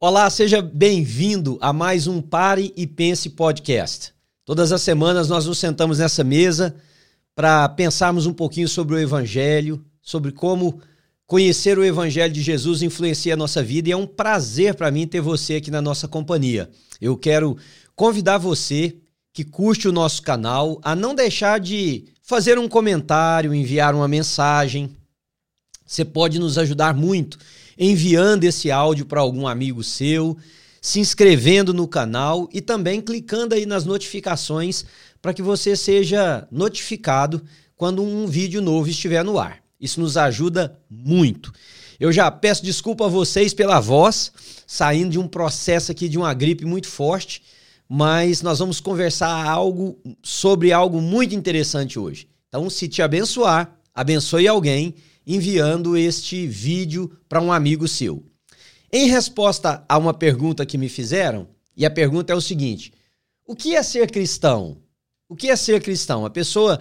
Olá, seja bem-vindo a mais um Pare e Pense podcast. Todas as semanas nós nos sentamos nessa mesa para pensarmos um pouquinho sobre o Evangelho, sobre como conhecer o Evangelho de Jesus influencia a nossa vida e é um prazer para mim ter você aqui na nossa companhia. Eu quero convidar você que curte o nosso canal a não deixar de fazer um comentário, enviar uma mensagem. Você pode nos ajudar muito enviando esse áudio para algum amigo seu, se inscrevendo no canal e também clicando aí nas notificações para que você seja notificado quando um vídeo novo estiver no ar. Isso nos ajuda muito. Eu já peço desculpa a vocês pela voz, saindo de um processo aqui de uma gripe muito forte, mas nós vamos conversar algo sobre algo muito interessante hoje. Então, se te abençoar, abençoe alguém enviando este vídeo para um amigo seu. Em resposta a uma pergunta que me fizeram, e a pergunta é o seguinte: o que é ser cristão? O que é ser cristão? A pessoa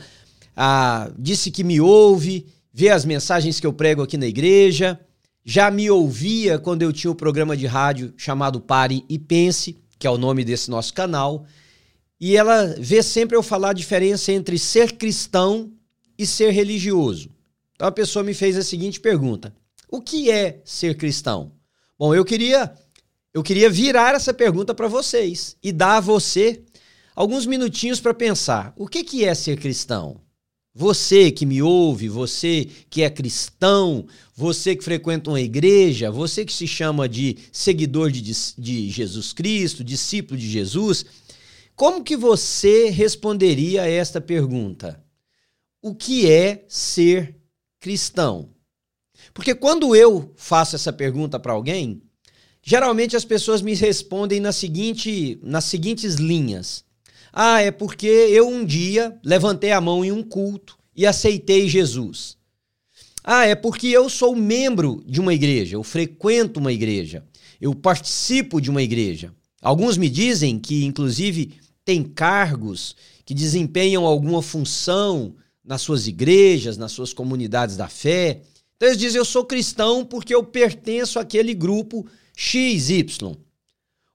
ah, disse que me ouve, vê as mensagens que eu prego aqui na igreja, já me ouvia quando eu tinha o um programa de rádio chamado Pare e Pense, que é o nome desse nosso canal, e ela vê sempre eu falar a diferença entre ser cristão e ser religioso. Então a pessoa me fez a seguinte pergunta: O que é ser cristão? Bom, eu queria eu queria virar essa pergunta para vocês e dar a você alguns minutinhos para pensar. O que que é ser cristão? Você que me ouve, você que é cristão, você que frequenta uma igreja, você que se chama de seguidor de, de Jesus Cristo, discípulo de Jesus, como que você responderia a esta pergunta? O que é ser cristão? Porque quando eu faço essa pergunta para alguém, geralmente as pessoas me respondem na seguinte, nas seguintes linhas. Ah, é porque eu um dia levantei a mão em um culto e aceitei Jesus. Ah, é porque eu sou membro de uma igreja, eu frequento uma igreja, eu participo de uma igreja. Alguns me dizem que, inclusive, têm cargos que desempenham alguma função nas suas igrejas, nas suas comunidades da fé. Então eles dizem: Eu sou cristão porque eu pertenço àquele grupo XY.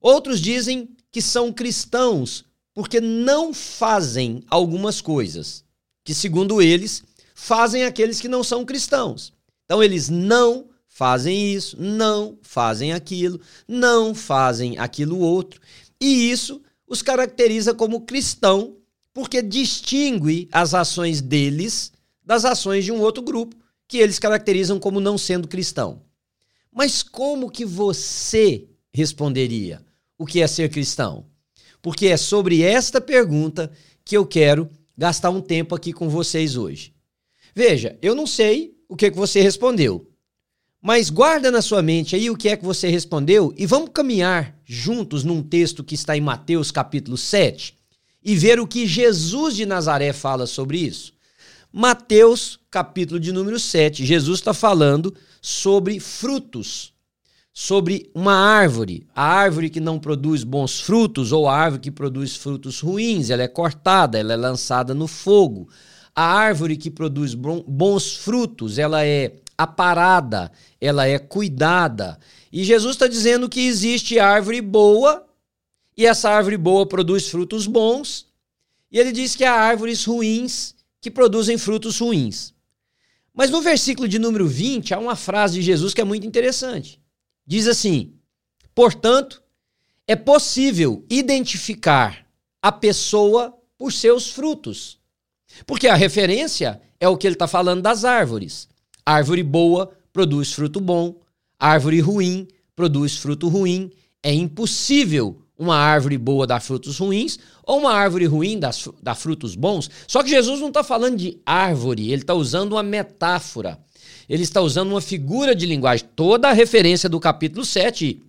Outros dizem que são cristãos porque não fazem algumas coisas que, segundo eles, fazem aqueles que não são cristãos. Então eles não fazem isso, não fazem aquilo, não fazem aquilo outro. E isso os caracteriza como cristão porque distingue as ações deles das ações de um outro grupo que eles caracterizam como não sendo cristão. Mas como que você responderia o que é ser cristão? Porque é sobre esta pergunta que eu quero gastar um tempo aqui com vocês hoje. Veja, eu não sei o que, que você respondeu, mas guarda na sua mente aí o que é que você respondeu e vamos caminhar juntos num texto que está em Mateus capítulo 7, e ver o que Jesus de Nazaré fala sobre isso. Mateus, capítulo de número 7, Jesus está falando sobre frutos, sobre uma árvore. A árvore que não produz bons frutos ou a árvore que produz frutos ruins, ela é cortada, ela é lançada no fogo. A árvore que produz bons frutos, ela é aparada, ela é cuidada. E Jesus está dizendo que existe árvore boa e essa árvore boa produz frutos bons, e ele diz que há árvores ruins que produzem frutos ruins. Mas no versículo de número 20 há uma frase de Jesus que é muito interessante. Diz assim: Portanto, é possível identificar a pessoa por seus frutos. Porque a referência é o que ele está falando das árvores. Árvore boa produz fruto bom, árvore ruim produz fruto ruim. É impossível uma árvore boa dá frutos ruins ou uma árvore ruim dá, dá frutos bons. Só que Jesus não está falando de árvore, ele está usando uma metáfora. Ele está usando uma figura de linguagem. Toda a referência do capítulo 7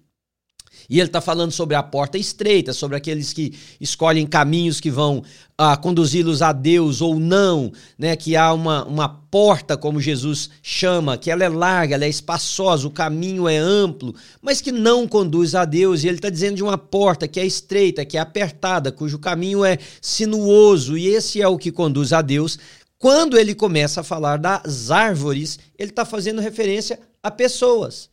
e ele está falando sobre a porta estreita, sobre aqueles que escolhem caminhos que vão ah, conduzi-los a Deus ou não, né? que há uma, uma porta, como Jesus chama, que ela é larga, ela é espaçosa, o caminho é amplo, mas que não conduz a Deus. E ele está dizendo de uma porta que é estreita, que é apertada, cujo caminho é sinuoso, e esse é o que conduz a Deus. Quando ele começa a falar das árvores, ele está fazendo referência a pessoas.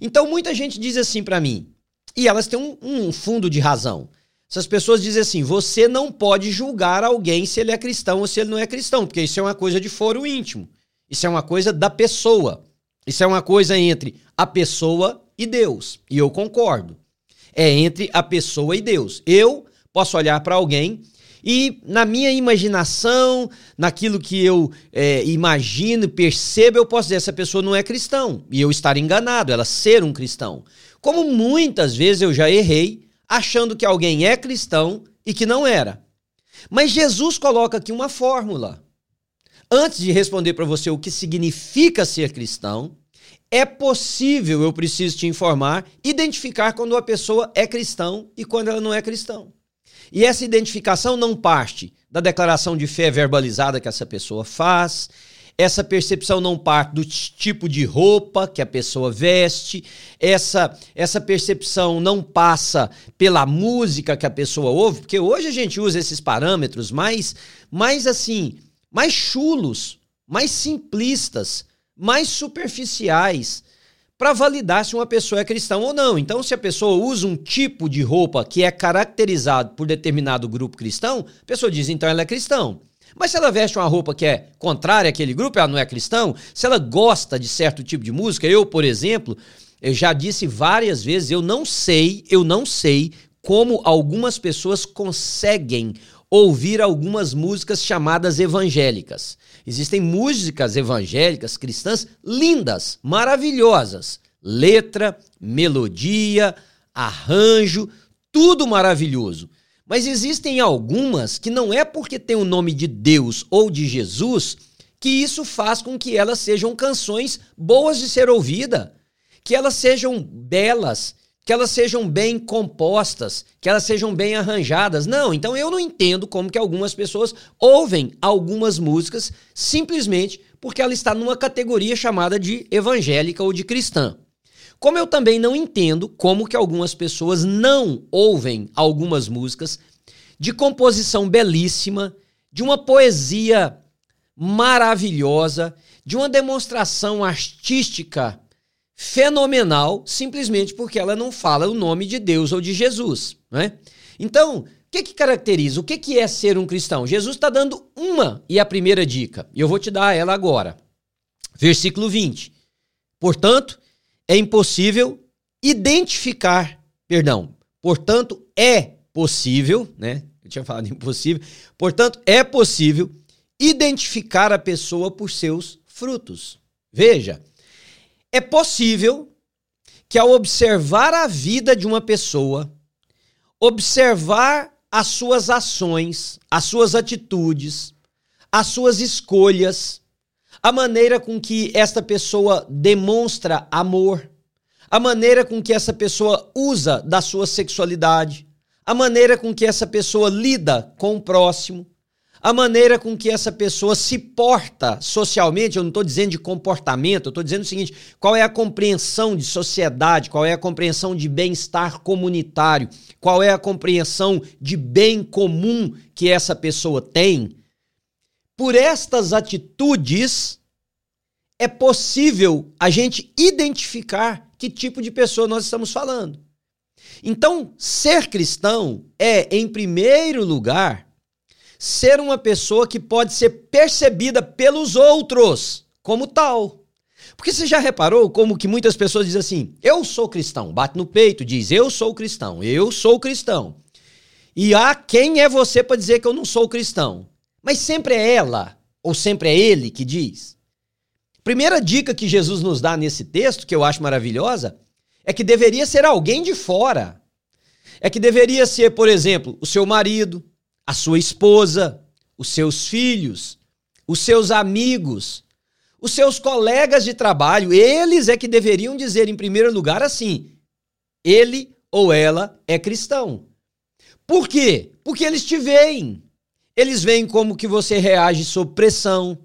Então muita gente diz assim para mim: E elas têm um, um fundo de razão. Essas pessoas dizem assim: você não pode julgar alguém se ele é cristão ou se ele não é cristão, porque isso é uma coisa de foro íntimo. Isso é uma coisa da pessoa. Isso é uma coisa entre a pessoa e Deus. E eu concordo. É entre a pessoa e Deus. Eu posso olhar para alguém e na minha imaginação, naquilo que eu é, imagino, percebo, eu posso dizer: essa pessoa não é cristão. E eu estar enganado, ela ser um cristão. Como muitas vezes eu já errei, achando que alguém é cristão e que não era. Mas Jesus coloca aqui uma fórmula. Antes de responder para você o que significa ser cristão, é possível, eu preciso te informar, identificar quando a pessoa é cristão e quando ela não é cristão. E essa identificação não parte da declaração de fé verbalizada que essa pessoa faz, essa percepção não parte do tipo de roupa que a pessoa veste, essa, essa percepção não passa pela música que a pessoa ouve, porque hoje a gente usa esses parâmetros mais, mais assim, mais chulos, mais simplistas, mais superficiais para validar se uma pessoa é cristã ou não. Então, se a pessoa usa um tipo de roupa que é caracterizado por determinado grupo cristão, a pessoa diz então ela é cristão. Mas se ela veste uma roupa que é contrária àquele grupo, ela não é cristão. Se ela gosta de certo tipo de música, eu, por exemplo, eu já disse várias vezes, eu não sei, eu não sei como algumas pessoas conseguem ouvir algumas músicas chamadas evangélicas. Existem músicas evangélicas cristãs lindas, maravilhosas. Letra, melodia, arranjo, tudo maravilhoso. Mas existem algumas que não é porque tem o nome de Deus ou de Jesus que isso faz com que elas sejam canções boas de ser ouvida, que elas sejam belas, que elas sejam bem compostas, que elas sejam bem arranjadas. Não, então eu não entendo como que algumas pessoas ouvem algumas músicas simplesmente porque ela está numa categoria chamada de evangélica ou de cristã. Como eu também não entendo como que algumas pessoas não ouvem algumas músicas de composição belíssima, de uma poesia maravilhosa, de uma demonstração artística fenomenal simplesmente porque ela não fala o nome de Deus ou de Jesus. Né? Então, o que, que caracteriza? O que, que é ser um cristão? Jesus está dando uma e a primeira dica, e eu vou te dar ela agora. Versículo 20. Portanto, é impossível identificar, perdão, portanto, é possível, né? Eu tinha falado impossível. Portanto, é possível identificar a pessoa por seus frutos. Veja, é possível que ao observar a vida de uma pessoa, observar as suas ações, as suas atitudes, as suas escolhas, a maneira com que esta pessoa demonstra amor, a maneira com que essa pessoa usa da sua sexualidade, a maneira com que essa pessoa lida com o próximo, a maneira com que essa pessoa se porta socialmente, eu não estou dizendo de comportamento, eu estou dizendo o seguinte: qual é a compreensão de sociedade, qual é a compreensão de bem-estar comunitário, qual é a compreensão de bem comum que essa pessoa tem. Por estas atitudes, é possível a gente identificar que tipo de pessoa nós estamos falando. Então, ser cristão é, em primeiro lugar, ser uma pessoa que pode ser percebida pelos outros como tal. Porque você já reparou como que muitas pessoas dizem assim: eu sou cristão, bate no peito, diz eu sou cristão, eu sou cristão. E há quem é você para dizer que eu não sou cristão? Mas sempre é ela ou sempre é ele que diz. Primeira dica que Jesus nos dá nesse texto, que eu acho maravilhosa, é que deveria ser alguém de fora. É que deveria ser, por exemplo, o seu marido, a sua esposa, os seus filhos, os seus amigos, os seus colegas de trabalho, eles é que deveriam dizer em primeiro lugar assim: ele ou ela é cristão. Por quê? Porque eles te veem. Eles veem como que você reage sob pressão.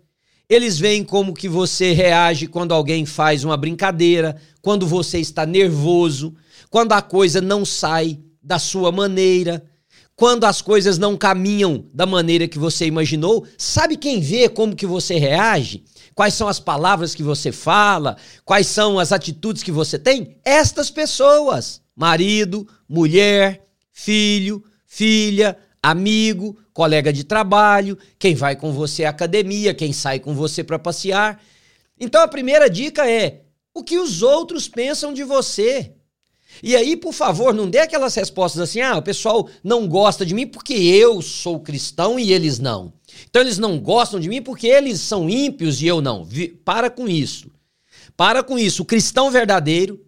Eles veem como que você reage quando alguém faz uma brincadeira, quando você está nervoso, quando a coisa não sai da sua maneira quando as coisas não caminham da maneira que você imaginou, sabe quem vê como que você reage? Quais são as palavras que você fala? Quais são as atitudes que você tem? Estas pessoas. marido, mulher, filho, filha, amigo, colega de trabalho, quem vai com você à academia, quem sai com você para passear. Então a primeira dica é o que os outros pensam de você. E aí, por favor, não dê aquelas respostas assim: ah, o pessoal não gosta de mim porque eu sou cristão e eles não. Então eles não gostam de mim porque eles são ímpios e eu não. Para com isso. Para com isso. O cristão verdadeiro,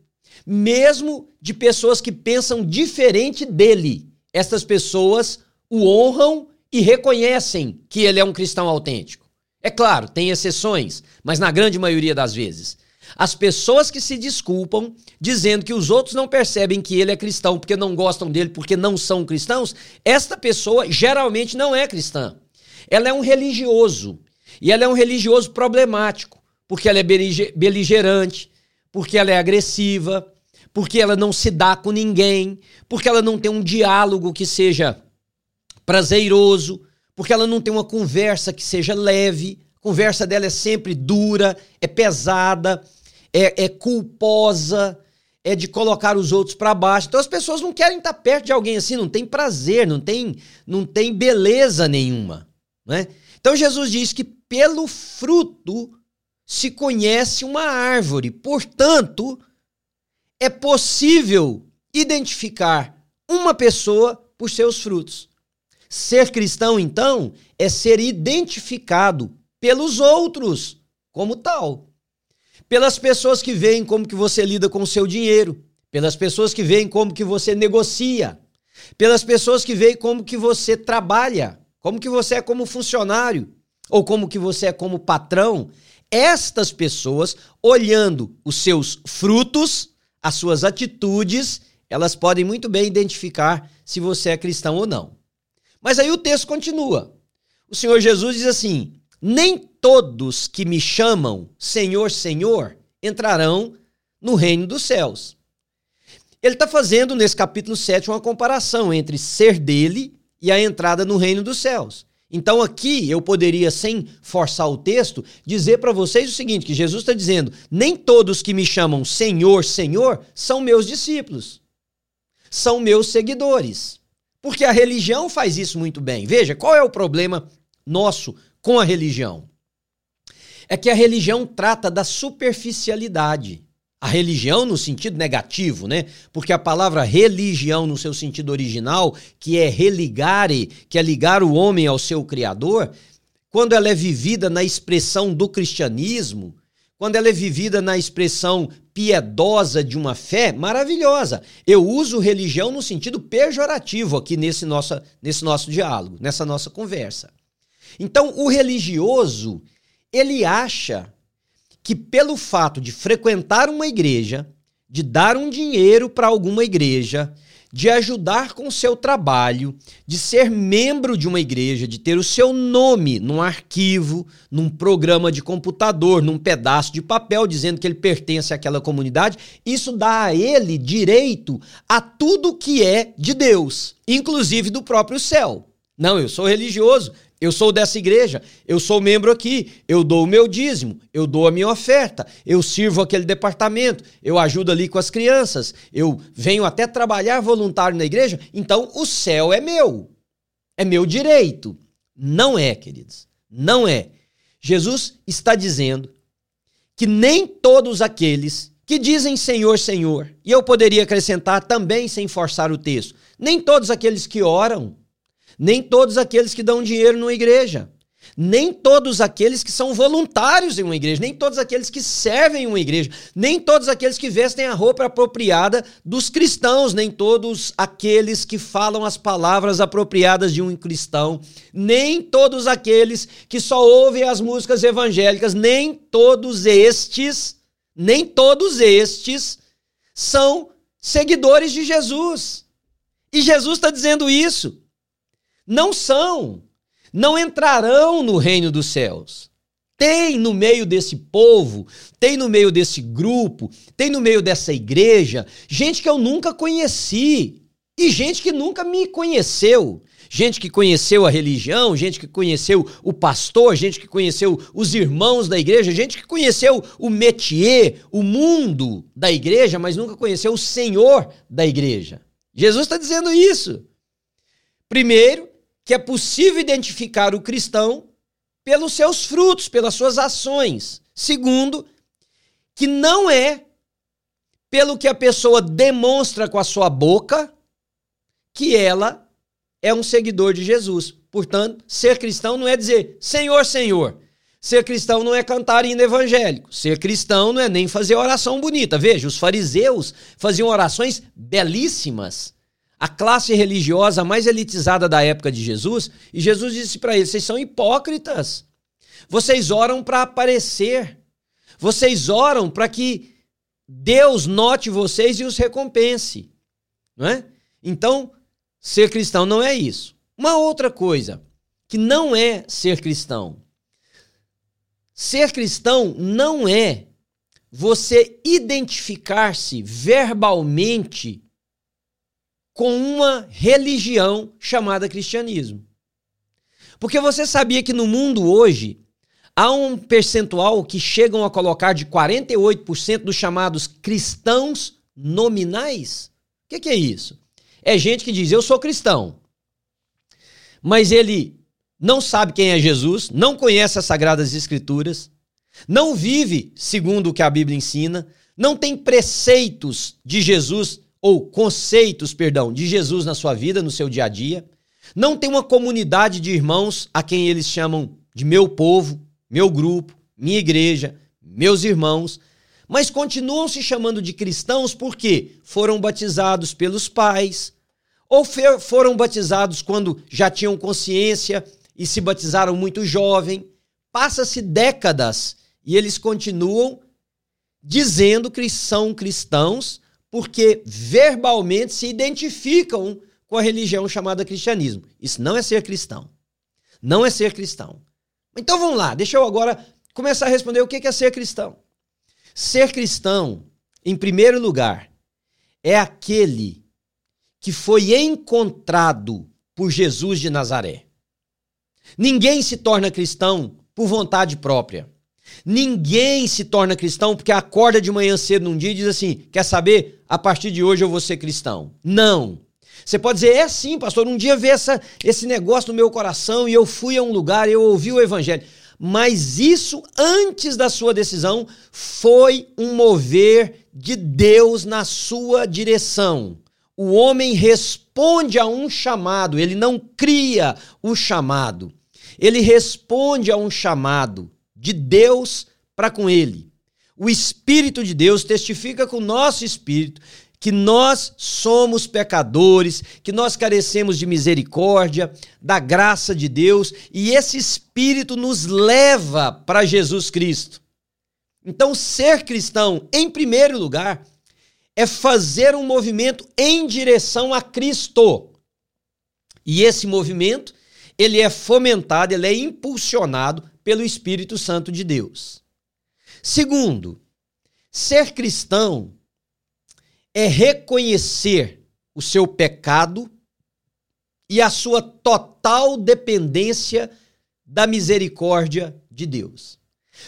mesmo de pessoas que pensam diferente dele, essas pessoas o honram e reconhecem que ele é um cristão autêntico. É claro, tem exceções, mas na grande maioria das vezes. As pessoas que se desculpam dizendo que os outros não percebem que ele é cristão porque não gostam dele, porque não são cristãos, esta pessoa geralmente não é cristã. Ela é um religioso. E ela é um religioso problemático, porque ela é beligerante, porque ela é agressiva, porque ela não se dá com ninguém, porque ela não tem um diálogo que seja prazeroso, porque ela não tem uma conversa que seja leve. A conversa dela é sempre dura, é pesada, é, é culposa, é de colocar os outros para baixo. Então as pessoas não querem estar perto de alguém assim, não tem prazer, não tem, não tem beleza nenhuma. Né? Então Jesus diz que pelo fruto se conhece uma árvore. Portanto, é possível identificar uma pessoa por seus frutos. Ser cristão, então, é ser identificado pelos outros como tal. Pelas pessoas que veem como que você lida com o seu dinheiro, pelas pessoas que veem como que você negocia, pelas pessoas que veem como que você trabalha, como que você é como funcionário. Ou como que você é como patrão, estas pessoas, olhando os seus frutos, as suas atitudes, elas podem muito bem identificar se você é cristão ou não. Mas aí o texto continua. O Senhor Jesus diz assim: Nem todos que me chamam Senhor, Senhor entrarão no reino dos céus. Ele está fazendo nesse capítulo 7 uma comparação entre ser dele e a entrada no reino dos céus. Então aqui eu poderia, sem forçar o texto, dizer para vocês o seguinte: que Jesus está dizendo, nem todos que me chamam Senhor, Senhor são meus discípulos, são meus seguidores. Porque a religião faz isso muito bem. Veja, qual é o problema nosso com a religião? É que a religião trata da superficialidade. A religião no sentido negativo, né? Porque a palavra religião no seu sentido original, que é religare, que é ligar o homem ao seu criador, quando ela é vivida na expressão do cristianismo, quando ela é vivida na expressão piedosa de uma fé, maravilhosa. Eu uso religião no sentido pejorativo aqui nesse nosso, nesse nosso diálogo, nessa nossa conversa. Então, o religioso, ele acha que pelo fato de frequentar uma igreja, de dar um dinheiro para alguma igreja, de ajudar com o seu trabalho, de ser membro de uma igreja, de ter o seu nome num arquivo, num programa de computador, num pedaço de papel dizendo que ele pertence àquela comunidade, isso dá a ele direito a tudo que é de Deus, inclusive do próprio céu. Não, eu sou religioso, eu sou dessa igreja, eu sou membro aqui, eu dou o meu dízimo, eu dou a minha oferta, eu sirvo aquele departamento, eu ajudo ali com as crianças, eu venho até trabalhar voluntário na igreja, então o céu é meu. É meu direito. Não é, queridos. Não é. Jesus está dizendo que nem todos aqueles que dizem Senhor, Senhor, e eu poderia acrescentar também sem forçar o texto, nem todos aqueles que oram, nem todos aqueles que dão dinheiro numa igreja, nem todos aqueles que são voluntários em uma igreja, nem todos aqueles que servem em uma igreja, nem todos aqueles que vestem a roupa apropriada dos cristãos, nem todos aqueles que falam as palavras apropriadas de um cristão, nem todos aqueles que só ouvem as músicas evangélicas, nem todos estes, nem todos estes são seguidores de Jesus. E Jesus está dizendo isso. Não são. Não entrarão no reino dos céus. Tem no meio desse povo, tem no meio desse grupo, tem no meio dessa igreja, gente que eu nunca conheci e gente que nunca me conheceu. gente que conheceu a religião, gente que conheceu o pastor, gente que conheceu os irmãos da igreja, gente que conheceu o métier, o mundo da igreja, mas nunca conheceu o Senhor da igreja. Jesus está dizendo isso. Primeiro, que é possível identificar o cristão pelos seus frutos, pelas suas ações. Segundo, que não é pelo que a pessoa demonstra com a sua boca que ela é um seguidor de Jesus. Portanto, ser cristão não é dizer Senhor, Senhor. Ser cristão não é cantar hino evangélico. Ser cristão não é nem fazer oração bonita. Veja, os fariseus faziam orações belíssimas. A classe religiosa mais elitizada da época de Jesus, e Jesus disse para eles: vocês são hipócritas. Vocês oram para aparecer. Vocês oram para que Deus note vocês e os recompense. Não é? Então, Ser cristão não é isso. Uma outra coisa que não é ser cristão. Ser cristão não é você identificar-se verbalmente com uma religião chamada cristianismo. Porque você sabia que no mundo hoje há um percentual que chegam a colocar de 48% dos chamados cristãos nominais? O que, que é isso? É gente que diz: Eu sou cristão. Mas ele não sabe quem é Jesus, não conhece as Sagradas Escrituras, não vive segundo o que a Bíblia ensina, não tem preceitos de Jesus, ou conceitos, perdão, de Jesus na sua vida, no seu dia a dia, não tem uma comunidade de irmãos a quem eles chamam de meu povo, meu grupo, minha igreja, meus irmãos, mas continuam se chamando de cristãos porque foram batizados pelos pais, ou foram batizados quando já tinham consciência e se batizaram muito jovem. Passa-se décadas e eles continuam dizendo que são cristãos porque verbalmente se identificam com a religião chamada cristianismo. Isso não é ser cristão. Não é ser cristão. Então vamos lá, deixa eu agora começar a responder o que é ser cristão. Ser cristão, em primeiro lugar, é aquele que foi encontrado por Jesus de Nazaré. Ninguém se torna cristão por vontade própria. Ninguém se torna cristão porque acorda de manhã cedo num dia e diz assim: quer saber? A partir de hoje eu vou ser cristão. Não. Você pode dizer, é sim, pastor. Um dia veio essa, esse negócio no meu coração e eu fui a um lugar eu ouvi o evangelho mas isso antes da sua decisão foi um mover de Deus na sua direção. O homem responde a um chamado, ele não cria o chamado. Ele responde a um chamado de Deus para com ele. O Espírito de Deus testifica com o nosso espírito que nós somos pecadores, que nós carecemos de misericórdia, da graça de Deus, e esse Espírito nos leva para Jesus Cristo. Então, ser cristão, em primeiro lugar, é fazer um movimento em direção a Cristo. E esse movimento, ele é fomentado, ele é impulsionado pelo Espírito Santo de Deus. Segundo, ser cristão é reconhecer o seu pecado e a sua total dependência da misericórdia de Deus.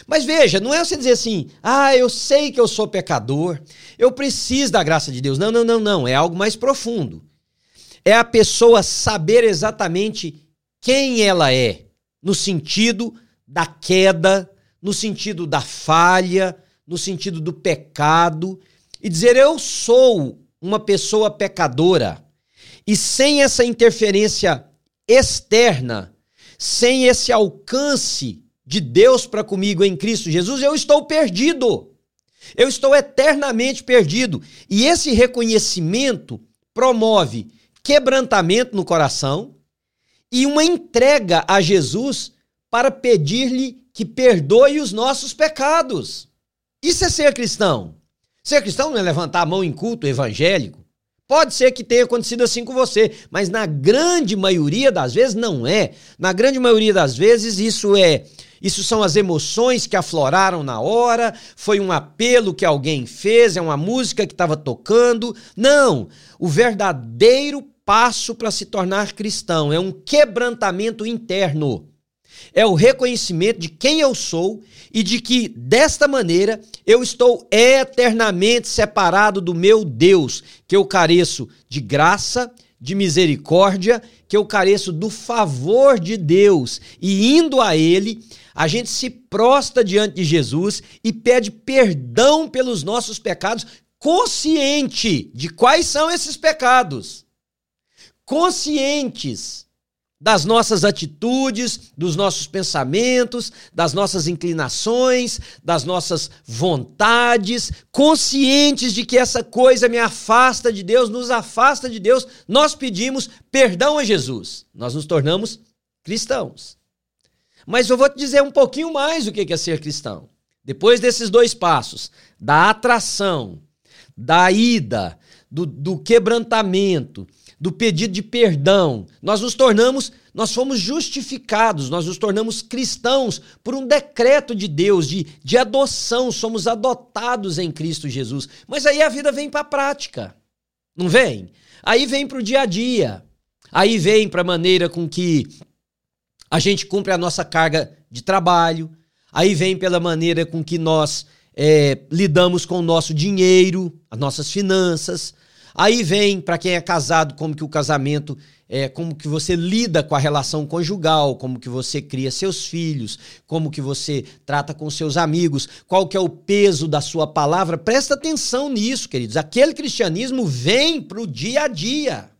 Mas veja, não é você dizer assim, ah, eu sei que eu sou pecador, eu preciso da graça de Deus. Não, não, não, não. É algo mais profundo. É a pessoa saber exatamente quem ela é, no sentido da queda, no sentido da falha, no sentido do pecado e dizer eu sou uma pessoa pecadora e sem essa interferência externa, sem esse alcance de Deus para comigo em Cristo Jesus, eu estou perdido. Eu estou eternamente perdido. E esse reconhecimento promove quebrantamento no coração e uma entrega a Jesus para pedir-lhe que perdoe os nossos pecados. Isso é ser cristão. Ser cristão não é levantar a mão em culto evangélico. Pode ser que tenha acontecido assim com você, mas na grande maioria das vezes não é. Na grande maioria das vezes isso é isso são as emoções que afloraram na hora, foi um apelo que alguém fez, é uma música que estava tocando. Não! O verdadeiro passo para se tornar cristão, é um quebrantamento interno. É o reconhecimento de quem eu sou e de que, desta maneira, eu estou eternamente separado do meu Deus, que eu careço de graça, de misericórdia, que eu careço do favor de Deus. E indo a Ele, a gente se prosta diante de Jesus e pede perdão pelos nossos pecados, consciente de quais são esses pecados. Conscientes das nossas atitudes, dos nossos pensamentos, das nossas inclinações, das nossas vontades, conscientes de que essa coisa me afasta de Deus, nos afasta de Deus, nós pedimos perdão a Jesus. Nós nos tornamos cristãos. Mas eu vou te dizer um pouquinho mais o que é ser cristão. Depois desses dois passos, da atração, da ida, do, do quebrantamento, do pedido de perdão, nós nos tornamos, nós fomos justificados, nós nos tornamos cristãos por um decreto de Deus, de, de adoção, somos adotados em Cristo Jesus. Mas aí a vida vem para a prática, não vem? Aí vem para o dia a dia, aí vem para a maneira com que a gente cumpre a nossa carga de trabalho, aí vem pela maneira com que nós é, lidamos com o nosso dinheiro, as nossas finanças, Aí vem, para quem é casado, como que o casamento é, como que você lida com a relação conjugal, como que você cria seus filhos, como que você trata com seus amigos, qual que é o peso da sua palavra. Presta atenção nisso, queridos. Aquele cristianismo vem para o dia a dia.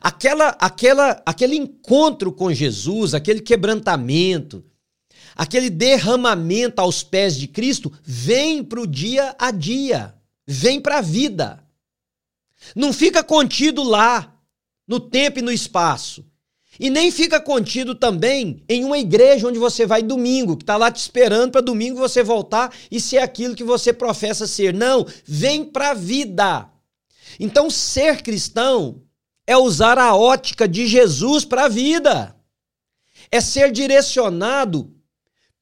Aquela, aquela, aquele encontro com Jesus, aquele quebrantamento, aquele derramamento aos pés de Cristo, vem para o dia a dia, vem para a vida. Não fica contido lá, no tempo e no espaço. E nem fica contido também em uma igreja onde você vai domingo, que está lá te esperando para domingo você voltar e ser aquilo que você professa ser. Não, vem para a vida. Então, ser cristão é usar a ótica de Jesus para a vida. É ser direcionado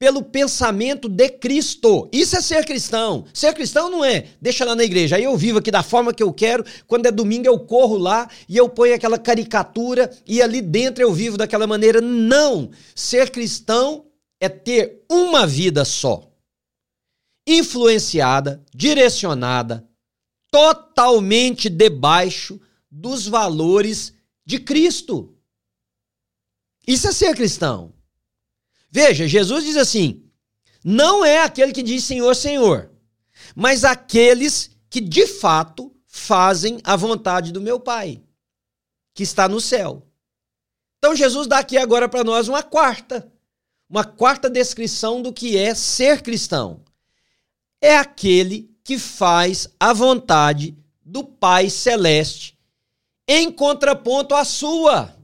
pelo pensamento de Cristo. Isso é ser cristão. Ser cristão não é, deixa lá na igreja, aí eu vivo aqui da forma que eu quero, quando é domingo eu corro lá e eu ponho aquela caricatura e ali dentro eu vivo daquela maneira. Não! Ser cristão é ter uma vida só. Influenciada, direcionada, totalmente debaixo dos valores de Cristo. Isso é ser cristão. Veja, Jesus diz assim: não é aquele que diz Senhor, Senhor, mas aqueles que de fato fazem a vontade do meu Pai, que está no céu. Então Jesus dá aqui agora para nós uma quarta, uma quarta descrição do que é ser cristão. É aquele que faz a vontade do Pai celeste em contraponto à sua.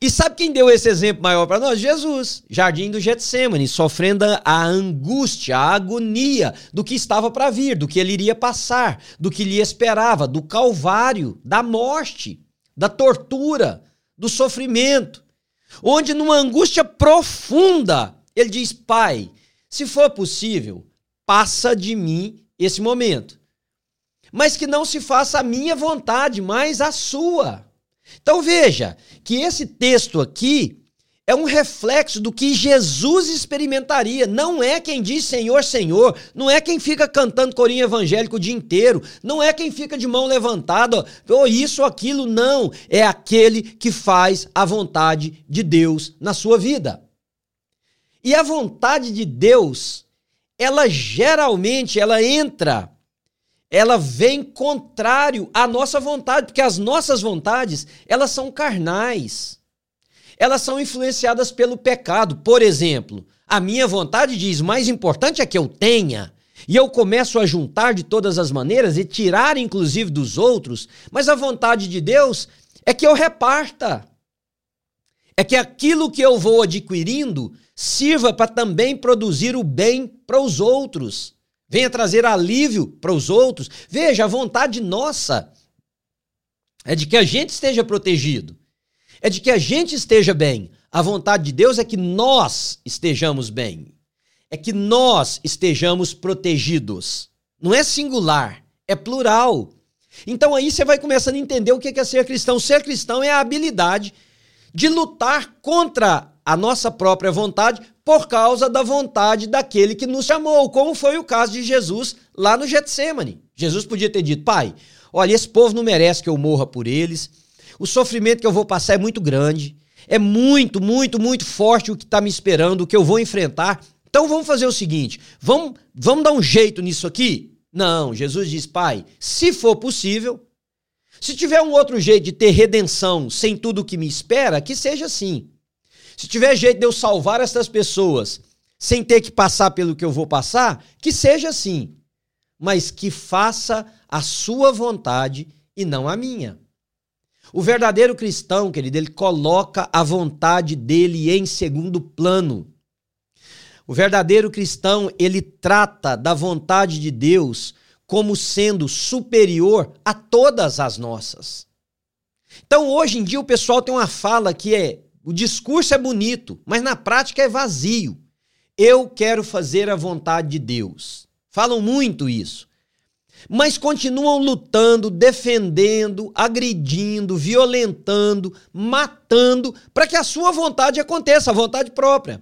E sabe quem deu esse exemplo maior para nós? Jesus, jardim do Getsemane, sofrendo a angústia, a agonia do que estava para vir, do que ele iria passar, do que lhe esperava, do calvário, da morte, da tortura, do sofrimento. Onde numa angústia profunda, ele diz: "Pai, se for possível, passa de mim esse momento. Mas que não se faça a minha vontade, mas a sua." Então veja que esse texto aqui é um reflexo do que Jesus experimentaria. Não é quem diz Senhor, Senhor, não é quem fica cantando corinho evangélico o dia inteiro, não é quem fica de mão levantada, ou isso ou aquilo, não. É aquele que faz a vontade de Deus na sua vida. E a vontade de Deus, ela geralmente ela entra ela vem contrário à nossa vontade, porque as nossas vontades, elas são carnais. Elas são influenciadas pelo pecado. Por exemplo, a minha vontade diz: mais importante é que eu tenha. E eu começo a juntar de todas as maneiras e tirar, inclusive, dos outros, mas a vontade de Deus é que eu reparta. É que aquilo que eu vou adquirindo sirva para também produzir o bem para os outros venha trazer alívio para os outros. Veja, a vontade nossa é de que a gente esteja protegido, é de que a gente esteja bem. A vontade de Deus é que nós estejamos bem, é que nós estejamos protegidos. Não é singular, é plural. Então aí você vai começando a entender o que é ser cristão. Ser cristão é a habilidade de lutar contra a nossa própria vontade por causa da vontade daquele que nos chamou, como foi o caso de Jesus lá no Getsemane. Jesus podia ter dito: Pai, olha, esse povo não merece que eu morra por eles, o sofrimento que eu vou passar é muito grande, é muito, muito, muito forte o que está me esperando, o que eu vou enfrentar. Então vamos fazer o seguinte: vamos, vamos dar um jeito nisso aqui? Não, Jesus diz, Pai, se for possível, se tiver um outro jeito de ter redenção sem tudo o que me espera, que seja assim. Se tiver jeito de eu salvar essas pessoas sem ter que passar pelo que eu vou passar, que seja assim. Mas que faça a sua vontade e não a minha. O verdadeiro cristão, querido, ele coloca a vontade dele em segundo plano. O verdadeiro cristão, ele trata da vontade de Deus como sendo superior a todas as nossas. Então, hoje em dia, o pessoal tem uma fala que é: o discurso é bonito, mas na prática é vazio. Eu quero fazer a vontade de Deus. Falam muito isso. Mas continuam lutando, defendendo, agredindo, violentando, matando, para que a sua vontade aconteça, a vontade própria.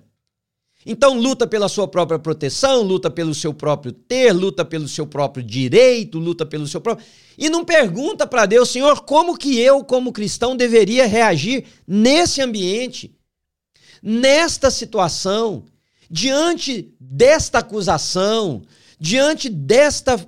Então luta pela sua própria proteção, luta pelo seu próprio ter, luta pelo seu próprio direito, luta pelo seu próprio. E não pergunta para Deus, Senhor, como que eu, como cristão, deveria reagir nesse ambiente, nesta situação, diante desta acusação, diante desta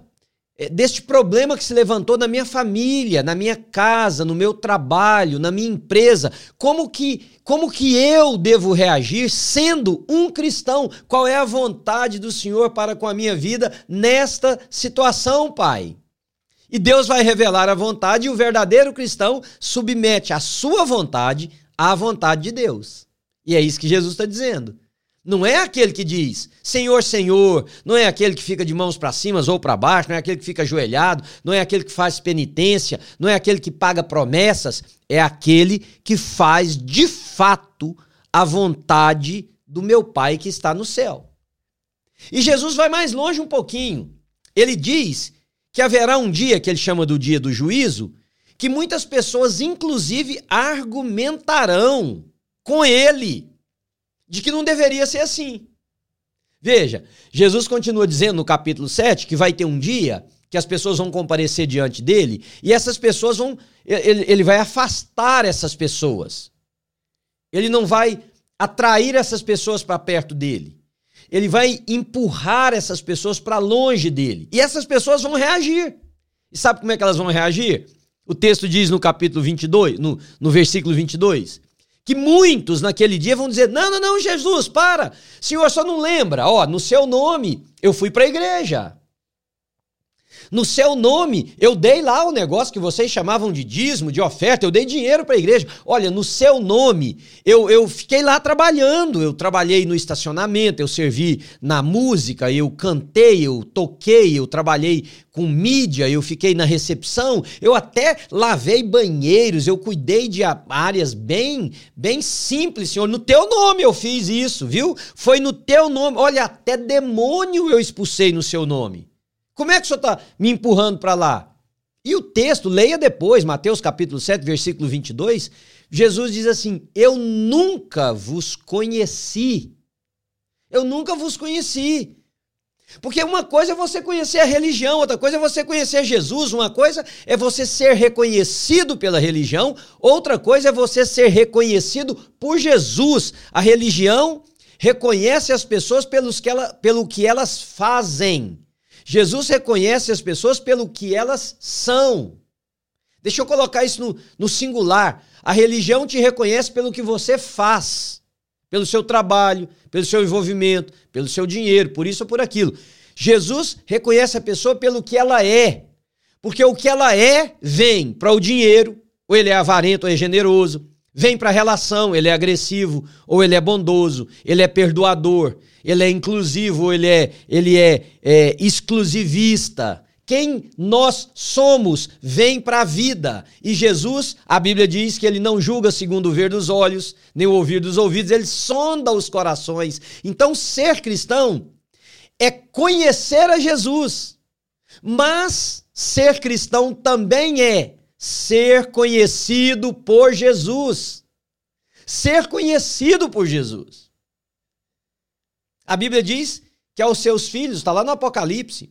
deste problema que se levantou na minha família, na minha casa, no meu trabalho, na minha empresa. Como que, como que eu devo reagir sendo um cristão? Qual é a vontade do Senhor para com a minha vida nesta situação, Pai? E Deus vai revelar a vontade e o verdadeiro cristão submete a sua vontade à vontade de Deus. E é isso que Jesus está dizendo. Não é aquele que diz Senhor, Senhor, não é aquele que fica de mãos para cima ou para baixo, não é aquele que fica ajoelhado, não é aquele que faz penitência, não é aquele que paga promessas, é aquele que faz de fato a vontade do meu Pai que está no céu. E Jesus vai mais longe um pouquinho. Ele diz que haverá um dia que ele chama do dia do juízo, que muitas pessoas, inclusive, argumentarão com ele de que não deveria ser assim. Veja, Jesus continua dizendo no capítulo 7 que vai ter um dia que as pessoas vão comparecer diante dele e essas pessoas vão. Ele, ele vai afastar essas pessoas. Ele não vai atrair essas pessoas para perto dele. Ele vai empurrar essas pessoas para longe dele. E essas pessoas vão reagir. E sabe como é que elas vão reagir? O texto diz no capítulo 22, no, no versículo 22, que muitos naquele dia vão dizer: Não, não, não, Jesus, para. Senhor, só não lembra. Ó, no seu nome eu fui para a igreja. No seu nome, eu dei lá o negócio que vocês chamavam de dízimo, de oferta, eu dei dinheiro para a igreja. Olha, no seu nome, eu, eu fiquei lá trabalhando. Eu trabalhei no estacionamento, eu servi na música, eu cantei, eu toquei, eu trabalhei com mídia, eu fiquei na recepção, eu até lavei banheiros, eu cuidei de áreas bem, bem simples, Senhor. No teu nome eu fiz isso, viu? Foi no teu nome. Olha, até demônio eu expulsei no seu nome. Como é que o senhor está me empurrando para lá? E o texto, leia depois, Mateus capítulo 7, versículo 22, Jesus diz assim: Eu nunca vos conheci. Eu nunca vos conheci. Porque uma coisa é você conhecer a religião, outra coisa é você conhecer Jesus, uma coisa é você ser reconhecido pela religião, outra coisa é você ser reconhecido por Jesus. A religião reconhece as pessoas pelos que ela, pelo que elas fazem. Jesus reconhece as pessoas pelo que elas são. Deixa eu colocar isso no, no singular. A religião te reconhece pelo que você faz, pelo seu trabalho, pelo seu envolvimento, pelo seu dinheiro, por isso ou por aquilo. Jesus reconhece a pessoa pelo que ela é. Porque o que ela é vem para o dinheiro, ou ele é avarento ou é generoso, vem para a relação, ele é agressivo ou ele é bondoso, ele é perdoador, ele é inclusivo, ele é, ele é, é exclusivista. Quem nós somos vem para a vida. E Jesus, a Bíblia diz que ele não julga segundo o ver dos olhos, nem o ouvir dos ouvidos, ele sonda os corações. Então, ser cristão é conhecer a Jesus, mas ser cristão também é ser conhecido por Jesus. Ser conhecido por Jesus. A Bíblia diz que aos seus filhos, está lá no Apocalipse,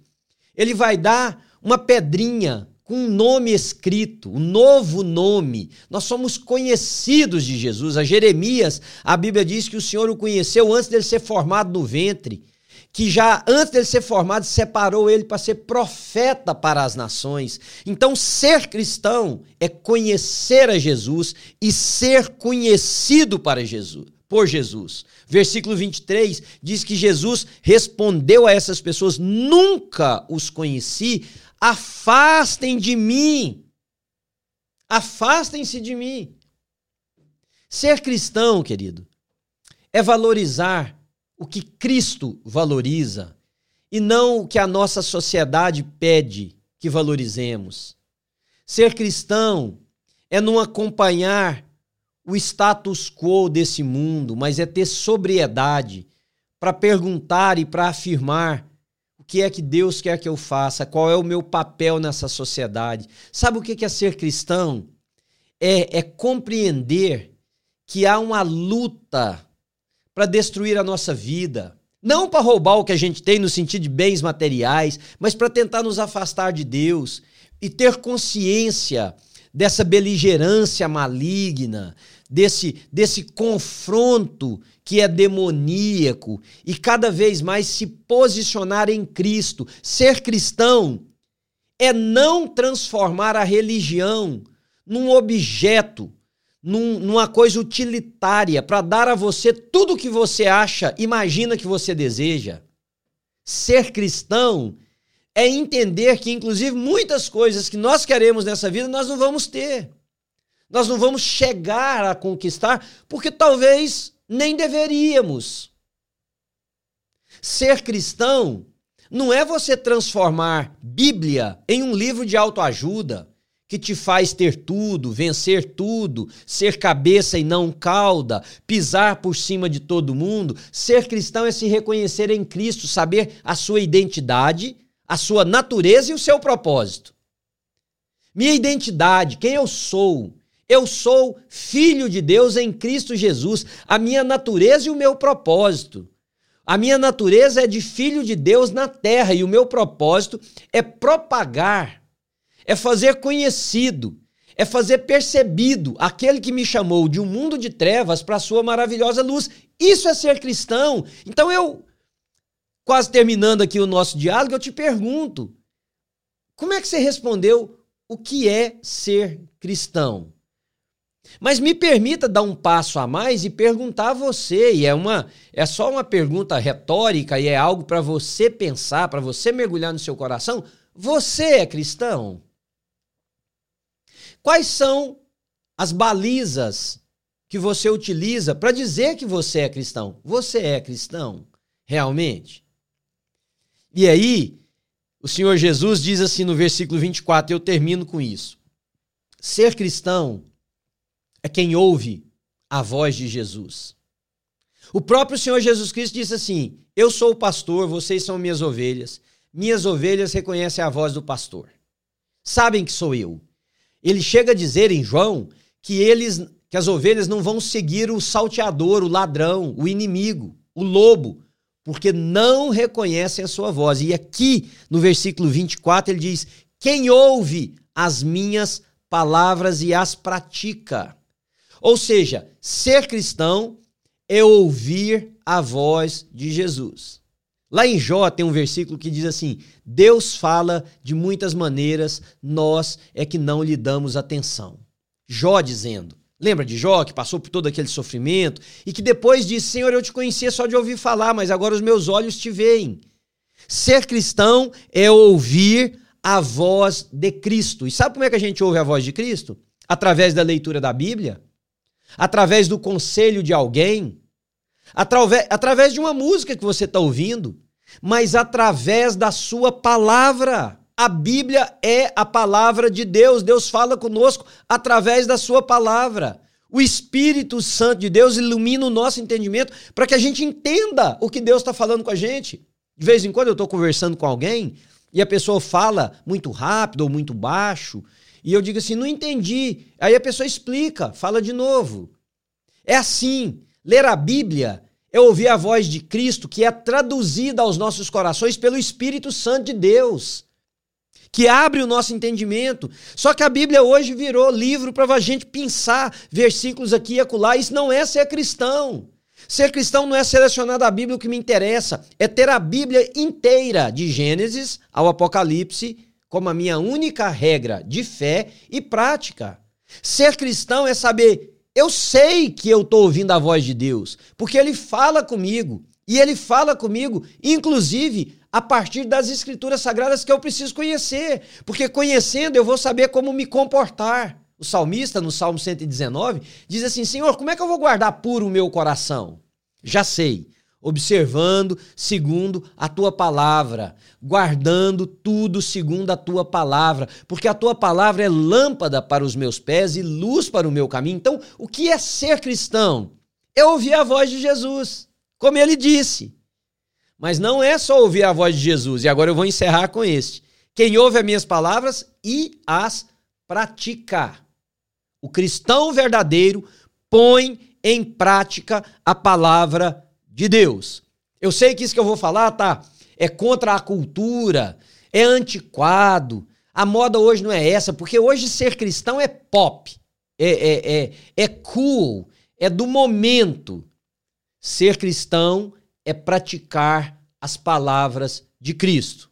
ele vai dar uma pedrinha com um nome escrito, um novo nome. Nós somos conhecidos de Jesus. A Jeremias, a Bíblia diz que o Senhor o conheceu antes dele ser formado no ventre, que já antes dele ser formado separou ele para ser profeta para as nações. Então, ser cristão é conhecer a Jesus e ser conhecido para Jesus, por Jesus. Versículo 23 diz que Jesus respondeu a essas pessoas: Nunca os conheci, Afastem de mim. Afastem-se de mim. Ser cristão, querido, é valorizar o que Cristo valoriza e não o que a nossa sociedade pede que valorizemos. Ser cristão é não acompanhar o status quo desse mundo, mas é ter sobriedade para perguntar e para afirmar que é que Deus quer que eu faça? Qual é o meu papel nessa sociedade? Sabe o que é ser cristão? É, é compreender que há uma luta para destruir a nossa vida. Não para roubar o que a gente tem no sentido de bens materiais, mas para tentar nos afastar de Deus e ter consciência dessa beligerância maligna, desse, desse confronto que é demoníaco e cada vez mais se posicionar em Cristo. Ser cristão é não transformar a religião num objeto, num, numa coisa utilitária para dar a você tudo o que você acha, imagina que você deseja. Ser cristão é entender que, inclusive, muitas coisas que nós queremos nessa vida nós não vamos ter. Nós não vamos chegar a conquistar, porque talvez nem deveríamos. Ser cristão não é você transformar Bíblia em um livro de autoajuda que te faz ter tudo, vencer tudo, ser cabeça e não cauda, pisar por cima de todo mundo. Ser cristão é se reconhecer em Cristo, saber a sua identidade, a sua natureza e o seu propósito. Minha identidade, quem eu sou, eu sou filho de Deus em Cristo Jesus, a minha natureza e o meu propósito. A minha natureza é de filho de Deus na terra e o meu propósito é propagar, é fazer conhecido, é fazer percebido aquele que me chamou de um mundo de trevas para a sua maravilhosa luz. Isso é ser cristão. Então eu, quase terminando aqui o nosso diálogo, eu te pergunto: como é que você respondeu o que é ser cristão? Mas me permita dar um passo a mais e perguntar a você, e é uma é só uma pergunta retórica e é algo para você pensar, para você mergulhar no seu coração. Você é cristão? Quais são as balizas que você utiliza para dizer que você é cristão? Você é cristão realmente? E aí, o Senhor Jesus diz assim no versículo 24, eu termino com isso. Ser cristão é quem ouve a voz de Jesus. O próprio Senhor Jesus Cristo disse assim: Eu sou o pastor, vocês são minhas ovelhas. Minhas ovelhas reconhecem a voz do pastor. Sabem que sou eu. Ele chega a dizer em João que eles que as ovelhas não vão seguir o salteador, o ladrão, o inimigo, o lobo, porque não reconhecem a sua voz. E aqui no versículo 24 ele diz: Quem ouve as minhas palavras e as pratica. Ou seja, ser cristão é ouvir a voz de Jesus. Lá em Jó tem um versículo que diz assim: Deus fala de muitas maneiras, nós é que não lhe damos atenção. Jó dizendo. Lembra de Jó que passou por todo aquele sofrimento e que depois disse: Senhor, eu te conhecia só de ouvir falar, mas agora os meus olhos te veem. Ser cristão é ouvir a voz de Cristo. E sabe como é que a gente ouve a voz de Cristo? Através da leitura da Bíblia, através do conselho de alguém, através, através de uma música que você está ouvindo, mas através da sua palavra. A Bíblia é a palavra de Deus. Deus fala conosco através da sua palavra. O Espírito Santo de Deus ilumina o nosso entendimento para que a gente entenda o que Deus está falando com a gente. De vez em quando eu estou conversando com alguém e a pessoa fala muito rápido ou muito baixo, e eu digo assim, não entendi. Aí a pessoa explica, fala de novo. É assim. Ler a Bíblia é ouvir a voz de Cristo que é traduzida aos nossos corações pelo Espírito Santo de Deus, que abre o nosso entendimento. Só que a Bíblia hoje virou livro para a gente pensar versículos aqui e acolá. Isso não é ser cristão. Ser cristão não é selecionar da Bíblia o que me interessa, é ter a Bíblia inteira, de Gênesis ao Apocalipse, como a minha única regra de fé e prática. Ser cristão é saber eu sei que eu estou ouvindo a voz de Deus, porque Ele fala comigo. E Ele fala comigo, inclusive, a partir das escrituras sagradas que eu preciso conhecer. Porque conhecendo eu vou saber como me comportar. O salmista, no Salmo 119, diz assim: Senhor, como é que eu vou guardar puro o meu coração? Já sei observando segundo a tua palavra, guardando tudo segundo a tua palavra, porque a tua palavra é lâmpada para os meus pés e luz para o meu caminho. Então, o que é ser cristão? É ouvir a voz de Jesus, como ele disse. Mas não é só ouvir a voz de Jesus, e agora eu vou encerrar com este. Quem ouve as minhas palavras e as pratica. O cristão verdadeiro põe em prática a palavra de Deus. Eu sei que isso que eu vou falar, tá? É contra a cultura, é antiquado. A moda hoje não é essa, porque hoje ser cristão é pop, é, é, é, é cool, é do momento. Ser cristão é praticar as palavras de Cristo.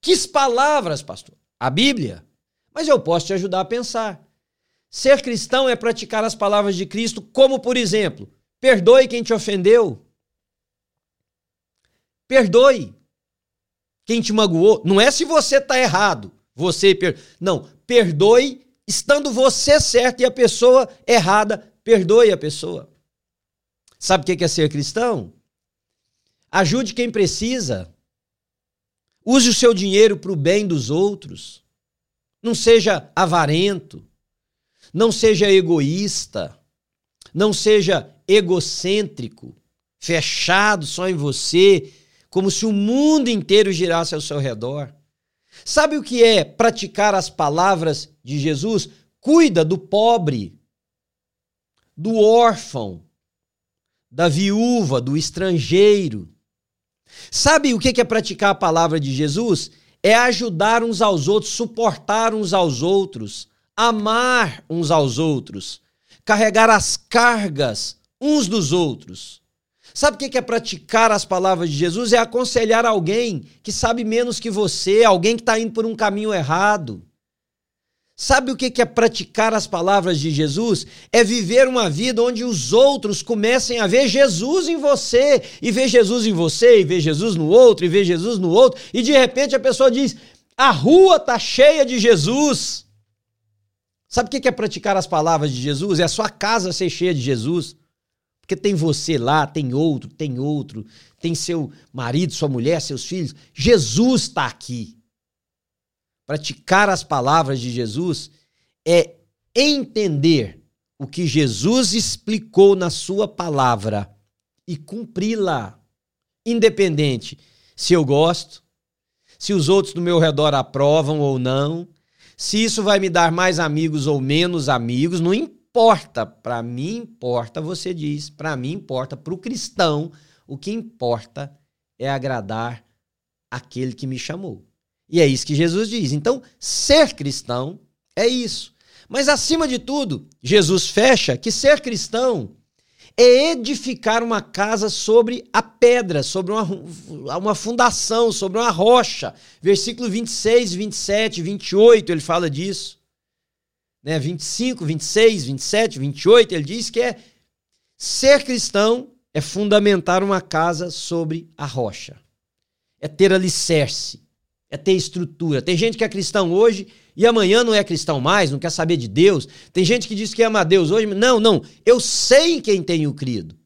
Que palavras, pastor? A Bíblia. Mas eu posso te ajudar a pensar. Ser cristão é praticar as palavras de Cristo, como, por exemplo, perdoe quem te ofendeu, Perdoe quem te magoou. Não é se você está errado. Você per... Não, perdoe estando você certo e a pessoa errada. Perdoe a pessoa. Sabe o que é ser cristão? Ajude quem precisa. Use o seu dinheiro para o bem dos outros. Não seja avarento. Não seja egoísta. Não seja egocêntrico, fechado só em você como se o mundo inteiro girasse ao seu redor. Sabe o que é praticar as palavras de Jesus? Cuida do pobre, do órfão, da viúva, do estrangeiro. Sabe o que é praticar a palavra de Jesus? É ajudar uns aos outros, suportar uns aos outros, amar uns aos outros, carregar as cargas uns dos outros. Sabe o que é praticar as palavras de Jesus? É aconselhar alguém que sabe menos que você, alguém que está indo por um caminho errado. Sabe o que é praticar as palavras de Jesus? É viver uma vida onde os outros comecem a ver Jesus em você, e ver Jesus em você, e ver Jesus no outro, e ver Jesus no outro, e de repente a pessoa diz: a rua está cheia de Jesus. Sabe o que é praticar as palavras de Jesus? É a sua casa ser cheia de Jesus. Porque tem você lá, tem outro, tem outro, tem seu marido, sua mulher, seus filhos. Jesus está aqui. Praticar as palavras de Jesus é entender o que Jesus explicou na sua palavra e cumpri-la, independente se eu gosto, se os outros do meu redor aprovam ou não, se isso vai me dar mais amigos ou menos amigos, não importa importa, para mim importa, você diz, para mim importa, para o cristão, o que importa é agradar aquele que me chamou. E é isso que Jesus diz. Então, ser cristão é isso. Mas acima de tudo, Jesus fecha que ser cristão é edificar uma casa sobre a pedra, sobre uma, uma fundação, sobre uma rocha. Versículo 26, 27, 28, ele fala disso né, 25, 26, 27, 28, ele diz que é ser cristão é fundamentar uma casa sobre a rocha. É ter alicerce, é ter estrutura. Tem gente que é cristão hoje e amanhã não é cristão mais, não quer saber de Deus. Tem gente que diz que ama a Deus hoje. Não, não. Eu sei em quem tenho crido.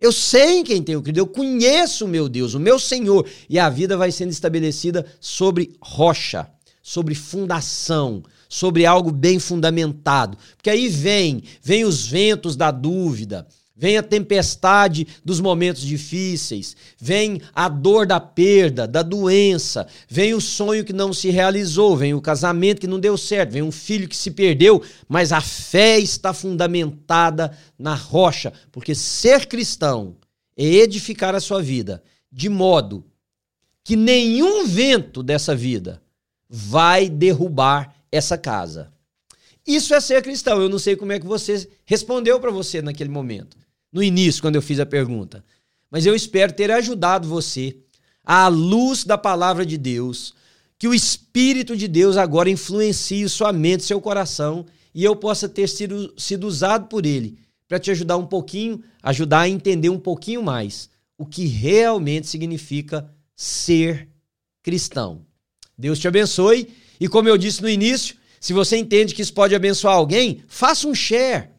Eu sei em quem tenho crido. Eu conheço o meu Deus, o meu Senhor. E a vida vai sendo estabelecida sobre rocha, sobre fundação, sobre algo bem fundamentado. Porque aí vem, vem os ventos da dúvida, vem a tempestade dos momentos difíceis, vem a dor da perda, da doença, vem o sonho que não se realizou, vem o casamento que não deu certo, vem um filho que se perdeu, mas a fé está fundamentada na rocha, porque ser cristão é edificar a sua vida de modo que nenhum vento dessa vida vai derrubar essa casa. Isso é ser cristão. Eu não sei como é que você respondeu para você naquele momento no início, quando eu fiz a pergunta. Mas eu espero ter ajudado você, à luz da palavra de Deus, que o Espírito de Deus agora influencie sua mente, seu coração, e eu possa ter sido, sido usado por ele para te ajudar um pouquinho, ajudar a entender um pouquinho mais o que realmente significa ser cristão. Deus te abençoe e como eu disse no início, se você entende que isso pode abençoar alguém, faça um share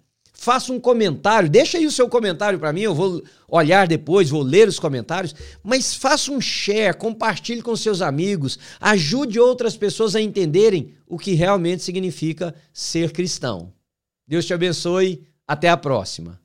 faça um comentário, deixa aí o seu comentário para mim, eu vou olhar depois, vou ler os comentários, mas faça um share, compartilhe com seus amigos, ajude outras pessoas a entenderem o que realmente significa ser cristão. Deus te abençoe, até a próxima.